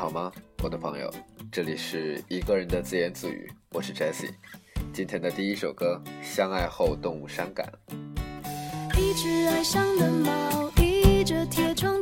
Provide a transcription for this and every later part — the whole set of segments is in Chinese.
好吗，我的朋友？这里是一个人的自言自语，我是 Jessie，。今天的第一首歌《相爱后动物伤感》。一只爱上的猫，倚着铁窗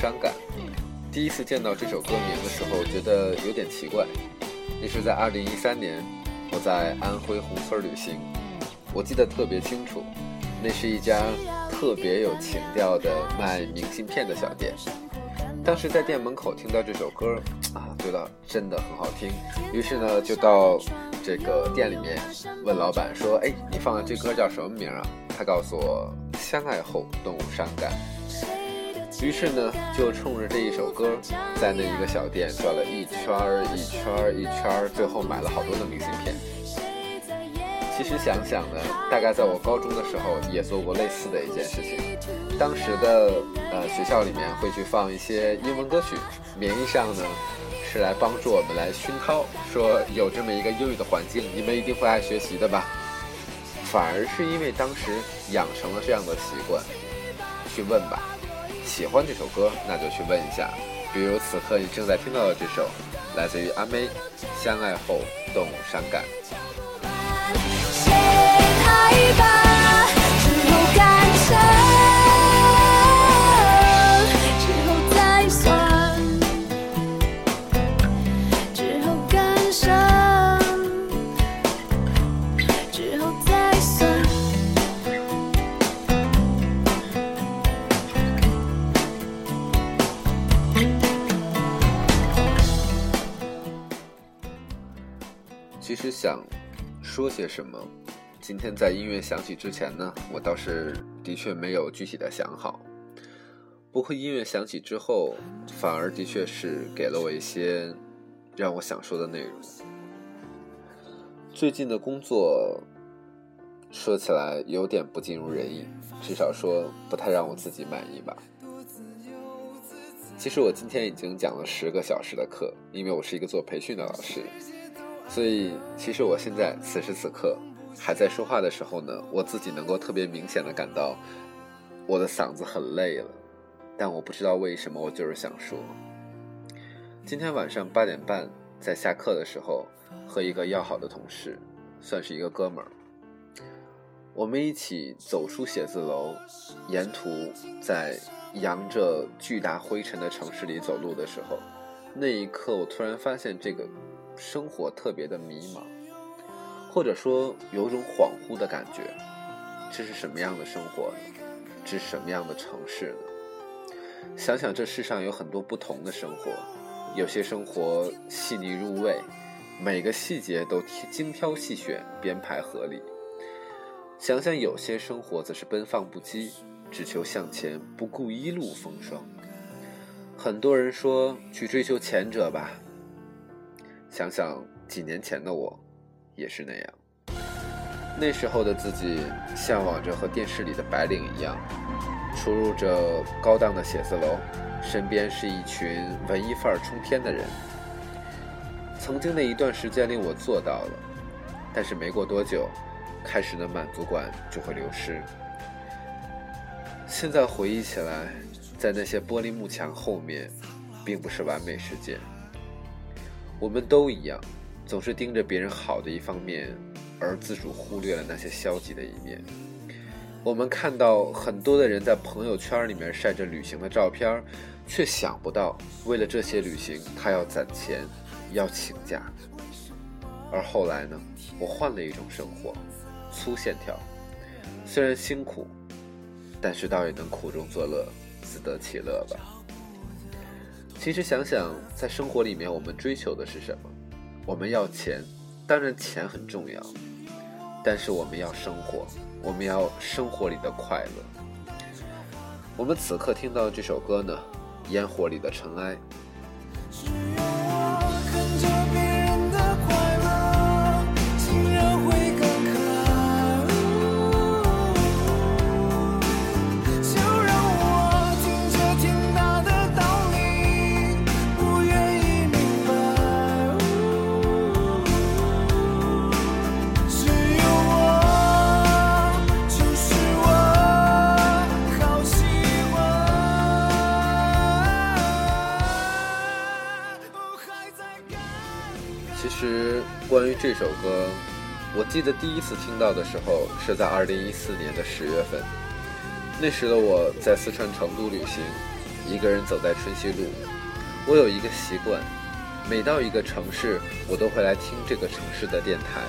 伤感。第一次见到这首歌名的时候，觉得有点奇怪。那是在2013年，我在安徽宏村旅行，我记得特别清楚。那是一家特别有情调的卖明信片的小店。当时在店门口听到这首歌，啊，觉得真的很好听。于是呢，就到这个店里面问老板说：“哎，你放的这歌叫什么名啊？”他告诉我：“相爱后动物伤感。”于是呢，就冲着这一首歌，在那一个小店转了一圈儿一圈儿一圈儿，最后买了好多的明信片。其实想想呢，大概在我高中的时候也做过类似的一件事情。当时的呃学校里面会去放一些英文歌曲，名义上呢是来帮助我们来熏陶，说有这么一个英语的环境，你们一定会爱学习的吧。反而是因为当时养成了这样的习惯，去问吧。喜欢这首歌，那就去问一下。比如此刻你正在听到的这首，来自于阿妹，《相爱后动伤感》。想说些什么，今天在音乐响起之前呢，我倒是的确没有具体的想好。不过音乐响起之后，反而的确是给了我一些让我想说的内容。最近的工作说起来有点不尽如人意，至少说不太让我自己满意吧。其实我今天已经讲了十个小时的课，因为我是一个做培训的老师。所以，其实我现在此时此刻还在说话的时候呢，我自己能够特别明显的感到我的嗓子很累了，但我不知道为什么，我就是想说。今天晚上八点半在下课的时候，和一个要好的同事，算是一个哥们儿，我们一起走出写字楼，沿途在扬着巨大灰尘的城市里走路的时候，那一刻我突然发现这个。生活特别的迷茫，或者说有种恍惚的感觉。这是什么样的生活呢？这是什么样的城市呢？想想这世上有很多不同的生活，有些生活细腻入味，每个细节都精挑细选、编排合理。想想有些生活则是奔放不羁，只求向前，不顾一路风霜。很多人说去追求前者吧。想想几年前的我也是那样。那时候的自己向往着和电视里的白领一样，出入着高档的写字楼，身边是一群文艺范儿冲天的人。曾经那一段时间里，我做到了，但是没过多久，开始的满足感就会流失。现在回忆起来，在那些玻璃幕墙后面，并不是完美世界。我们都一样，总是盯着别人好的一方面，而自主忽略了那些消极的一面。我们看到很多的人在朋友圈里面晒着旅行的照片，却想不到为了这些旅行，他要攒钱，要请假。而后来呢，我换了一种生活，粗线条，虽然辛苦。但是倒也能苦中作乐，自得其乐吧。其实想想，在生活里面，我们追求的是什么？我们要钱，当然钱很重要，但是我们要生活，我们要生活里的快乐。我们此刻听到的这首歌呢，《烟火里的尘埃》。首歌，我记得第一次听到的时候是在二零一四年的十月份。那时的我在四川成都旅行，一个人走在春熙路。我有一个习惯，每到一个城市，我都会来听这个城市的电台。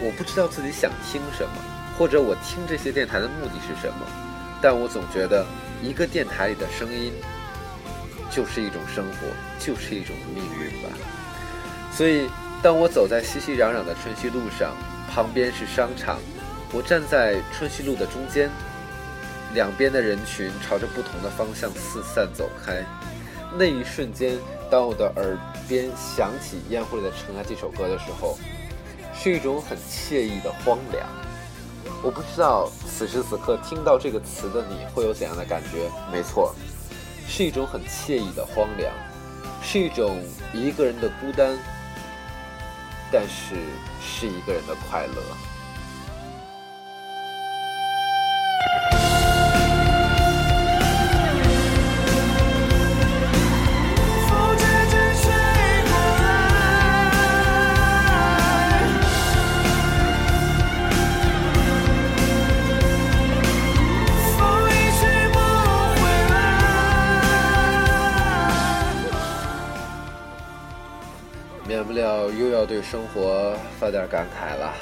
我不知道自己想听什么，或者我听这些电台的目的是什么，但我总觉得一个电台里的声音就是一种生活，就是一种命运吧。所以，当我走在熙熙攘攘的春熙路上，旁边是商场，我站在春熙路的中间，两边的人群朝着不同的方向四散走开。那一瞬间，当我的耳边响起《烟火里的尘埃》这首歌的时候，是一种很惬意的荒凉。我不知道此时此刻听到这个词的你会有怎样的感觉？没错，是一种很惬意的荒凉，是一种一个人的孤单，但是是一个人的快乐。生活发点感慨了。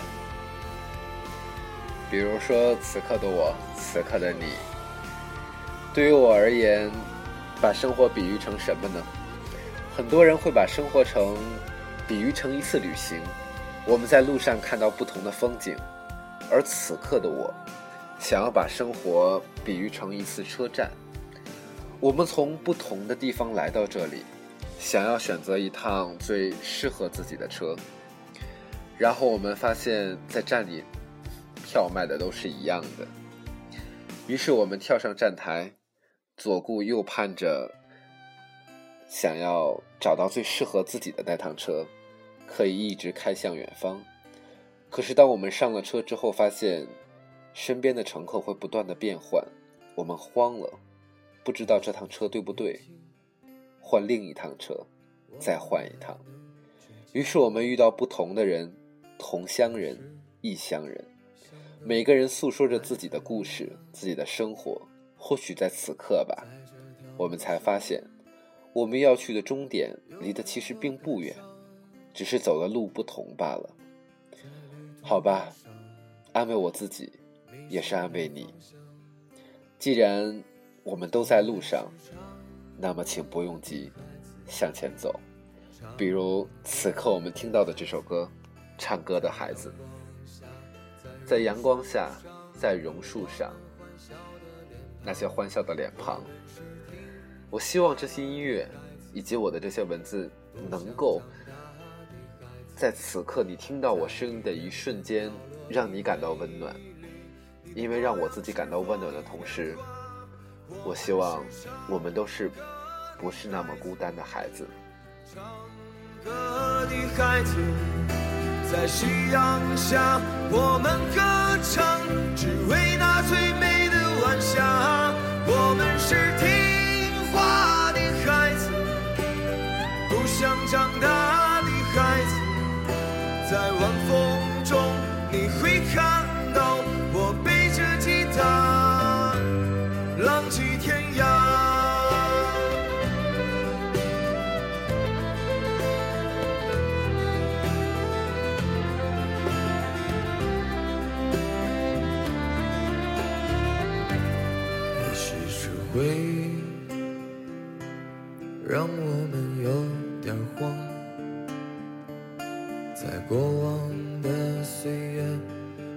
比如说，此刻的我，此刻的你，对于我而言，把生活比喻成什么呢？很多人会把生活成比喻成一次旅行，我们在路上看到不同的风景，而此刻的我，想要把生活比喻成一次车站，我们从不同的地方来到这里。想要选择一趟最适合自己的车，然后我们发现，在站里票卖的都是一样的。于是我们跳上站台，左顾右盼着，想要找到最适合自己的那趟车，可以一直开向远方。可是当我们上了车之后，发现身边的乘客会不断的变换，我们慌了，不知道这趟车对不对。换另一趟车，再换一趟。于是我们遇到不同的人，同乡人、异乡人，每个人诉说着自己的故事、自己的生活。或许在此刻吧，我们才发现，我们要去的终点离得其实并不远，只是走的路不同罢了。好吧，安慰我自己，也是安慰你。既然我们都在路上。那么，请不用急，向前走。比如此刻我们听到的这首歌，《唱歌的孩子》。在阳光下，在榕树上，那些欢笑的脸庞。我希望这些音乐以及我的这些文字，能够在此刻你听到我声音的一瞬间，让你感到温暖。因为让我自己感到温暖的同时，我希望我们都是不是那么孤单的孩子。歌的孩子，在夕阳下，我们歌唱，只为那最美的晚霞。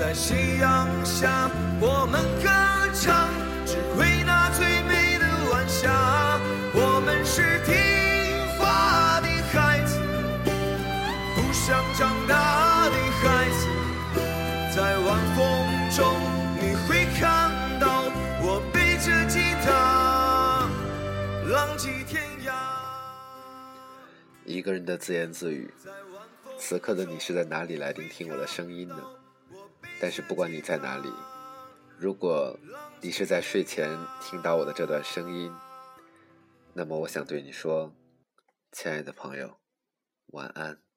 在夕阳下我们歌唱，只为那最美的晚霞。我们是听话的孩子，不想长大的孩子，在晚风中你会看到我背着吉他，浪迹天涯。一个人的自言自语。此刻的你是在哪里来聆听我的声音呢？但是不管你在哪里，如果你是在睡前听到我的这段声音，那么我想对你说，亲爱的朋友，晚安。